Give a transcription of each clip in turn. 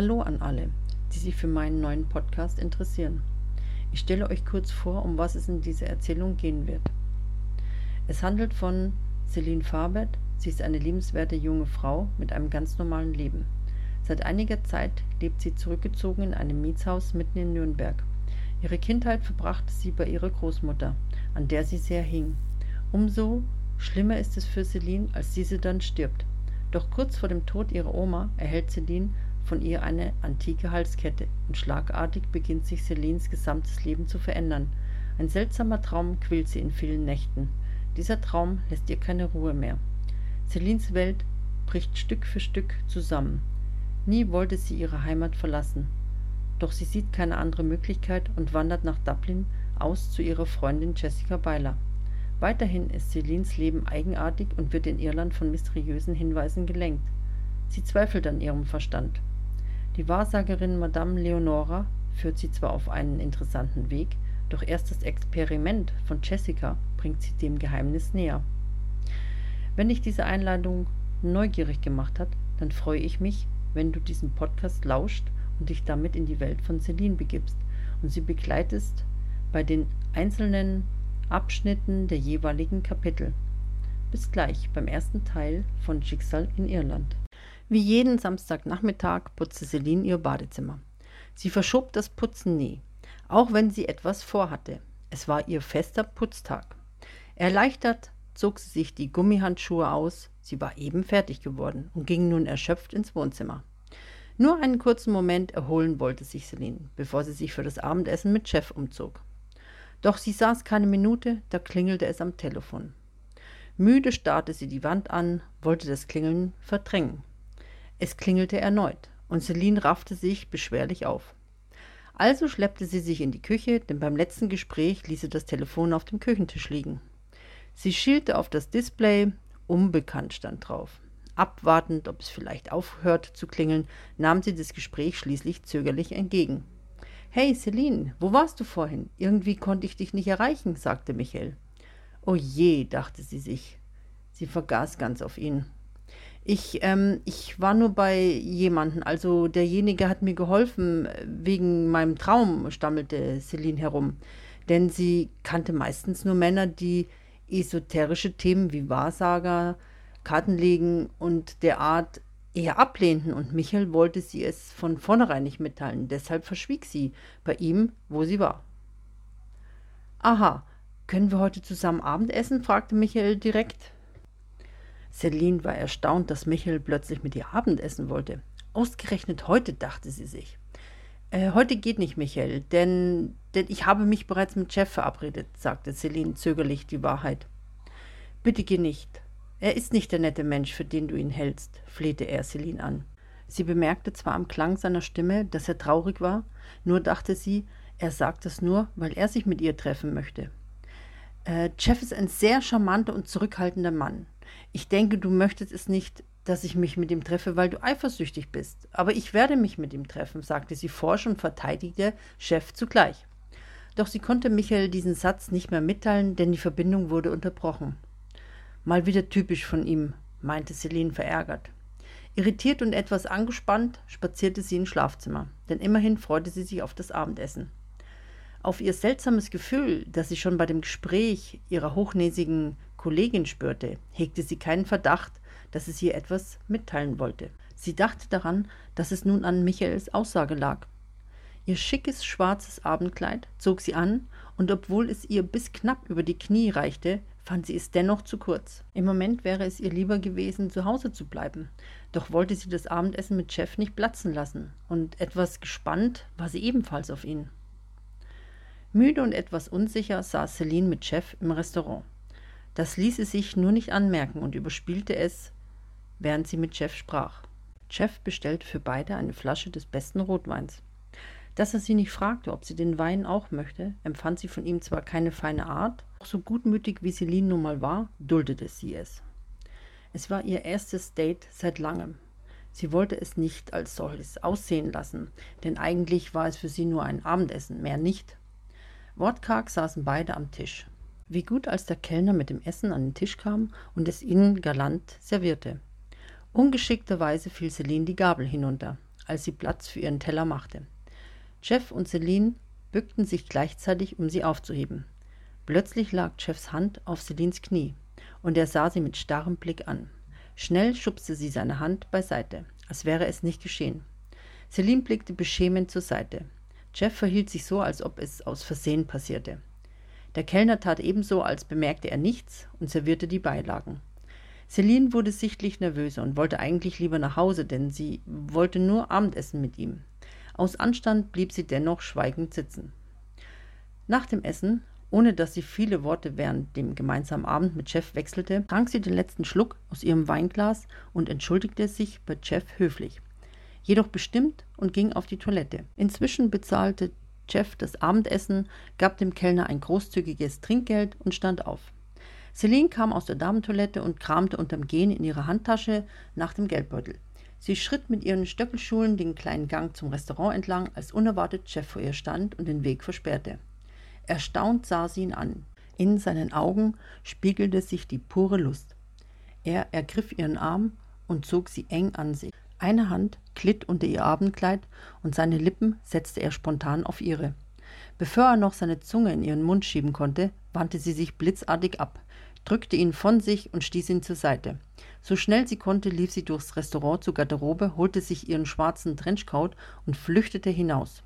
Hallo an alle, die sich für meinen neuen Podcast interessieren. Ich stelle euch kurz vor, um was es in dieser Erzählung gehen wird. Es handelt von Celine Fabert. Sie ist eine liebenswerte junge Frau mit einem ganz normalen Leben. Seit einiger Zeit lebt sie zurückgezogen in einem Mietshaus mitten in Nürnberg. Ihre Kindheit verbrachte sie bei ihrer Großmutter, an der sie sehr hing. Umso schlimmer ist es für Celine, als diese dann stirbt. Doch kurz vor dem Tod ihrer Oma erhält Celine von ihr eine antike Halskette und schlagartig beginnt sich Celines gesamtes Leben zu verändern. Ein seltsamer Traum quält sie in vielen Nächten. Dieser Traum lässt ihr keine Ruhe mehr. Celines Welt bricht Stück für Stück zusammen. Nie wollte sie ihre Heimat verlassen. Doch sie sieht keine andere Möglichkeit und wandert nach Dublin aus zu ihrer Freundin Jessica Beiler. Weiterhin ist Celines Leben eigenartig und wird in Irland von mysteriösen Hinweisen gelenkt. Sie zweifelt an ihrem Verstand. Die Wahrsagerin Madame Leonora führt sie zwar auf einen interessanten Weg, doch erst das Experiment von Jessica bringt sie dem Geheimnis näher. Wenn dich diese Einladung neugierig gemacht hat, dann freue ich mich, wenn du diesen Podcast lauscht und dich damit in die Welt von Celine begibst und sie begleitest bei den einzelnen Abschnitten der jeweiligen Kapitel. Bis gleich beim ersten Teil von Schicksal in Irland. Wie jeden Samstagnachmittag putzte Celine ihr Badezimmer. Sie verschob das Putzen nie, auch wenn sie etwas vorhatte. Es war ihr fester Putztag. Erleichtert zog sie sich die Gummihandschuhe aus, sie war eben fertig geworden und ging nun erschöpft ins Wohnzimmer. Nur einen kurzen Moment erholen wollte sich Celine, bevor sie sich für das Abendessen mit Chef umzog. Doch sie saß keine Minute, da klingelte es am Telefon. Müde starrte sie die Wand an, wollte das Klingeln verdrängen. Es klingelte erneut, und Celine raffte sich beschwerlich auf. Also schleppte sie sich in die Küche, denn beim letzten Gespräch ließ sie das Telefon auf dem Küchentisch liegen. Sie schielte auf das Display, unbekannt stand drauf. Abwartend, ob es vielleicht aufhört zu klingeln, nahm sie das Gespräch schließlich zögerlich entgegen. Hey, Celine, wo warst du vorhin? Irgendwie konnte ich dich nicht erreichen, sagte Michael. Oh je, dachte sie sich. Sie vergaß ganz auf ihn. Ich, ähm, ich war nur bei jemandem, also derjenige hat mir geholfen wegen meinem Traum, stammelte Celine herum. Denn sie kannte meistens nur Männer, die esoterische Themen wie Wahrsager, Kartenlegen und der Art eher ablehnten und Michael wollte sie es von vornherein nicht mitteilen. Deshalb verschwieg sie bei ihm, wo sie war. Aha, können wir heute zusammen Abendessen? fragte Michael direkt. Celine war erstaunt, dass Michael plötzlich mit ihr Abendessen wollte. Ausgerechnet heute, dachte sie sich. Äh, heute geht nicht, Michael, denn, denn ich habe mich bereits mit Chef verabredet, sagte Celine zögerlich die Wahrheit. Bitte geh nicht. Er ist nicht der nette Mensch, für den du ihn hältst, flehte er Celine an. Sie bemerkte zwar am Klang seiner Stimme, dass er traurig war, nur dachte sie, er sagt es nur, weil er sich mit ihr treffen möchte. Äh, Jeff ist ein sehr charmanter und zurückhaltender Mann. Ich denke, du möchtest es nicht, dass ich mich mit ihm treffe, weil du eifersüchtig bist. Aber ich werde mich mit ihm treffen, sagte sie forsch und verteidigte Chef zugleich. Doch sie konnte Michael diesen Satz nicht mehr mitteilen, denn die Verbindung wurde unterbrochen. Mal wieder typisch von ihm, meinte Celine verärgert. Irritiert und etwas angespannt spazierte sie ins Schlafzimmer, denn immerhin freute sie sich auf das Abendessen. Auf ihr seltsames Gefühl, das sie schon bei dem Gespräch ihrer hochnäsigen Kollegin spürte, hegte sie keinen Verdacht, dass es ihr etwas mitteilen wollte. Sie dachte daran, dass es nun an Michaels Aussage lag. Ihr schickes schwarzes Abendkleid zog sie an, und obwohl es ihr bis knapp über die Knie reichte, fand sie es dennoch zu kurz. Im Moment wäre es ihr lieber gewesen, zu Hause zu bleiben. Doch wollte sie das Abendessen mit Chef nicht platzen lassen, und etwas gespannt war sie ebenfalls auf ihn. Müde und etwas unsicher saß Celine mit Chef im Restaurant. Das ließ sie sich nur nicht anmerken und überspielte es, während sie mit Jeff sprach. Jeff bestellte für beide eine Flasche des besten Rotweins. Dass er sie nicht fragte, ob sie den Wein auch möchte, empfand sie von ihm zwar keine feine Art, doch so gutmütig wie Celine nun mal war, duldete sie es. Es war ihr erstes Date seit langem. Sie wollte es nicht als solches aussehen lassen, denn eigentlich war es für sie nur ein Abendessen, mehr nicht. Wortkarg saßen beide am Tisch. Wie gut, als der Kellner mit dem Essen an den Tisch kam und es ihnen galant servierte. Ungeschickterweise fiel Celine die Gabel hinunter. als sie Platz für ihren Teller machte. Jeff und Celine bückten sich gleichzeitig, um sie aufzuheben. Plötzlich lag Jeffs Hand auf Celines Knie, und er sah sie mit starrem Blick an. Schnell schubste sie seine Hand beiseite, als wäre es nicht geschehen. Celine blickte beschämend zur Seite. Jeff verhielt sich so, als ob es aus Versehen passierte. Der Kellner tat ebenso, als bemerkte er nichts und servierte die Beilagen. Celine wurde sichtlich nervöser und wollte eigentlich lieber nach Hause, denn sie wollte nur Abendessen mit ihm. Aus Anstand blieb sie dennoch schweigend sitzen. Nach dem Essen, ohne dass sie viele Worte während dem gemeinsamen Abend mit Jeff wechselte, trank sie den letzten Schluck aus ihrem Weinglas und entschuldigte sich bei Jeff höflich. Jedoch bestimmt und ging auf die Toilette. Inzwischen bezahlte Jeff das Abendessen, gab dem Kellner ein großzügiges Trinkgeld und stand auf. Celine kam aus der Damentoilette und kramte unterm Gehen in ihrer Handtasche nach dem Geldbeutel. Sie schritt mit ihren Stöckelschuhen den kleinen Gang zum Restaurant entlang, als unerwartet Jeff vor ihr stand und den Weg versperrte. Erstaunt sah sie ihn an. In seinen Augen spiegelte sich die pure Lust. Er ergriff ihren Arm und zog sie eng an sich. Eine Hand glitt unter ihr Abendkleid und seine Lippen setzte er spontan auf ihre. Bevor er noch seine Zunge in ihren Mund schieben konnte, wandte sie sich blitzartig ab, drückte ihn von sich und stieß ihn zur Seite. So schnell sie konnte, lief sie durchs Restaurant zur Garderobe, holte sich ihren schwarzen Trenchcoat und flüchtete hinaus.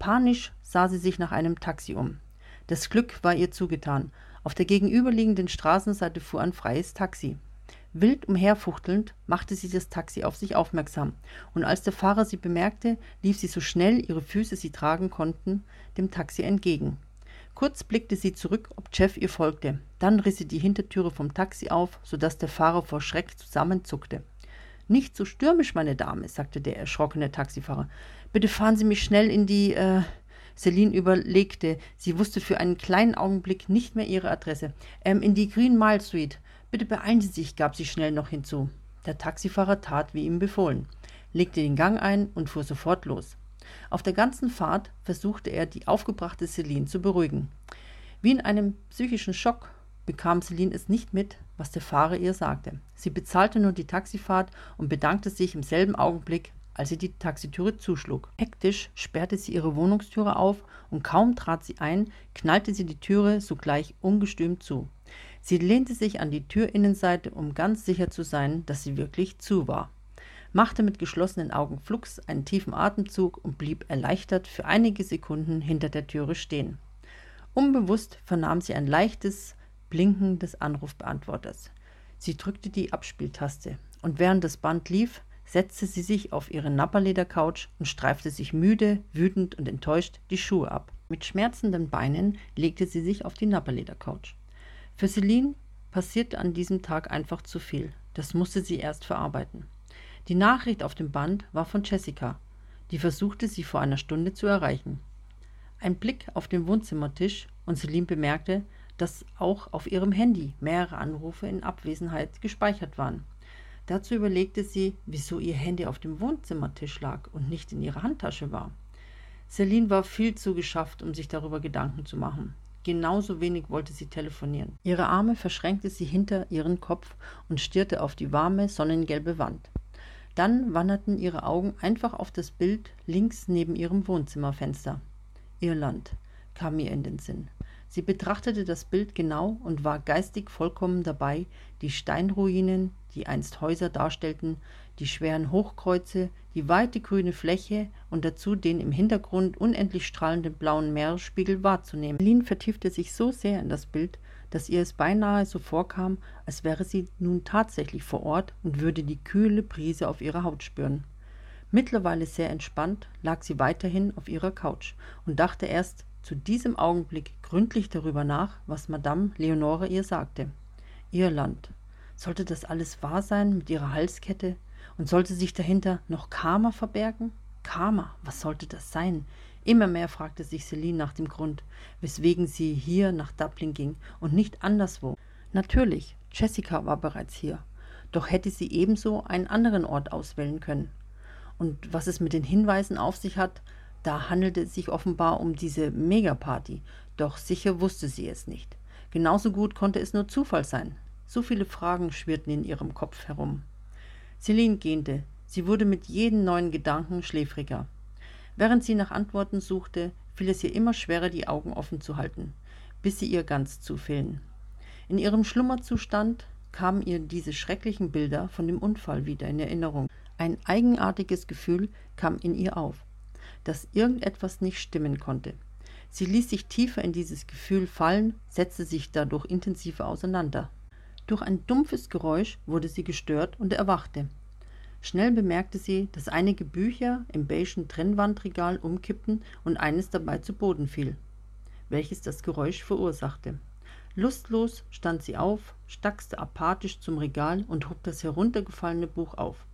Panisch sah sie sich nach einem Taxi um. Das Glück war ihr zugetan. Auf der gegenüberliegenden Straßenseite fuhr ein freies Taxi. Wild umherfuchtelnd machte sie das Taxi auf sich aufmerksam, und als der Fahrer sie bemerkte, lief sie so schnell ihre Füße sie tragen konnten, dem Taxi entgegen. Kurz blickte sie zurück, ob Jeff ihr folgte. Dann riss sie die Hintertüre vom Taxi auf, sodass der Fahrer vor Schreck zusammenzuckte. Nicht so stürmisch, meine Dame, sagte der erschrockene Taxifahrer. Bitte fahren Sie mich schnell in die. Äh Celine überlegte. Sie wusste für einen kleinen Augenblick nicht mehr ihre Adresse. Ähm, in die Green Mile Suite. Bitte beeilen Sie sich, gab sie schnell noch hinzu. Der Taxifahrer tat, wie ihm befohlen, legte den Gang ein und fuhr sofort los. Auf der ganzen Fahrt versuchte er, die aufgebrachte Celine zu beruhigen. Wie in einem psychischen Schock bekam Celine es nicht mit, was der Fahrer ihr sagte. Sie bezahlte nur die Taxifahrt und bedankte sich im selben Augenblick, als sie die Taxitüre zuschlug. Hektisch sperrte sie ihre Wohnungstüre auf und kaum trat sie ein, knallte sie die Türe sogleich ungestüm zu. Sie lehnte sich an die Türinnenseite, um ganz sicher zu sein, dass sie wirklich zu war machte mit geschlossenen Augen flugs einen tiefen Atemzug und blieb erleichtert für einige Sekunden hinter der Türe stehen. Unbewusst vernahm sie ein leichtes Blinken des Anrufbeantworters. Sie drückte die Abspieltaste, und während das Band lief, setzte sie sich auf ihre Napperledercouch und streifte sich müde, wütend und enttäuscht die Schuhe ab. Mit schmerzenden Beinen legte sie sich auf die Napperledercouch. Für Celine passierte an diesem Tag einfach zu viel. Das musste sie erst verarbeiten. Die Nachricht auf dem Band war von Jessica, die versuchte, sie vor einer Stunde zu erreichen. Ein Blick auf den Wohnzimmertisch und Celine bemerkte, dass auch auf ihrem Handy mehrere Anrufe in Abwesenheit gespeichert waren. Dazu überlegte sie, wieso ihr Handy auf dem Wohnzimmertisch lag und nicht in ihrer Handtasche war. Celine war viel zu geschafft, um sich darüber Gedanken zu machen. Genauso wenig wollte sie telefonieren. Ihre Arme verschränkte sie hinter ihren Kopf und stierte auf die warme, sonnengelbe Wand. Dann wanderten ihre Augen einfach auf das Bild links neben ihrem Wohnzimmerfenster. Irland kam ihr in den Sinn. Sie betrachtete das Bild genau und war geistig vollkommen dabei, die Steinruinen, die einst Häuser darstellten, die schweren Hochkreuze, die weite grüne Fläche und dazu den im Hintergrund unendlich strahlenden blauen Meeresspiegel wahrzunehmen. Lin vertiefte sich so sehr in das Bild, dass ihr es beinahe so vorkam, als wäre sie nun tatsächlich vor Ort und würde die kühle Brise auf ihrer Haut spüren. Mittlerweile sehr entspannt lag sie weiterhin auf ihrer Couch und dachte erst zu diesem Augenblick gründlich darüber nach, was Madame Leonore ihr sagte. Irland. Sollte das alles wahr sein mit ihrer Halskette? Und sollte sich dahinter noch Karma verbergen? Karma, was sollte das sein? Immer mehr fragte sich Celine nach dem Grund, weswegen sie hier nach Dublin ging und nicht anderswo. Natürlich, Jessica war bereits hier, doch hätte sie ebenso einen anderen Ort auswählen können. Und was es mit den Hinweisen auf sich hat, da handelte es sich offenbar um diese Megaparty, doch sicher wusste sie es nicht. Genauso gut konnte es nur Zufall sein. So viele Fragen schwirrten in ihrem Kopf herum. Celine gähnte. Sie wurde mit jedem neuen Gedanken schläfriger. Während sie nach Antworten suchte, fiel es ihr immer schwerer, die Augen offen zu halten, bis sie ihr ganz zufielen. In ihrem Schlummerzustand kamen ihr diese schrecklichen Bilder von dem Unfall wieder in Erinnerung. Ein eigenartiges Gefühl kam in ihr auf, dass irgendetwas nicht stimmen konnte. Sie ließ sich tiefer in dieses Gefühl fallen, setzte sich dadurch intensiver auseinander. Durch ein dumpfes Geräusch wurde sie gestört und erwachte. Schnell bemerkte sie, dass einige Bücher im beigen Trennwandregal umkippten und eines dabei zu Boden fiel, welches das Geräusch verursachte. Lustlos stand sie auf, stackste apathisch zum Regal und hob das heruntergefallene Buch auf.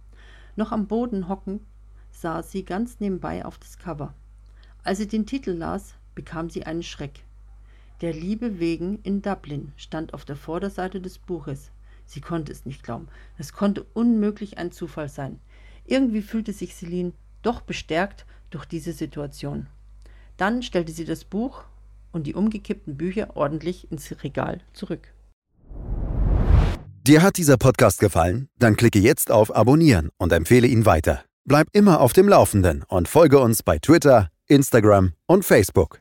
Noch am Boden hockend sah sie ganz nebenbei auf das Cover. Als sie den Titel las, bekam sie einen Schreck. Der Liebe wegen in Dublin stand auf der Vorderseite des Buches. Sie konnte es nicht glauben. Es konnte unmöglich ein Zufall sein. Irgendwie fühlte sich Celine doch bestärkt durch diese Situation. Dann stellte sie das Buch und die umgekippten Bücher ordentlich ins Regal zurück. Dir hat dieser Podcast gefallen? Dann klicke jetzt auf Abonnieren und empfehle ihn weiter. Bleib immer auf dem Laufenden und folge uns bei Twitter, Instagram und Facebook.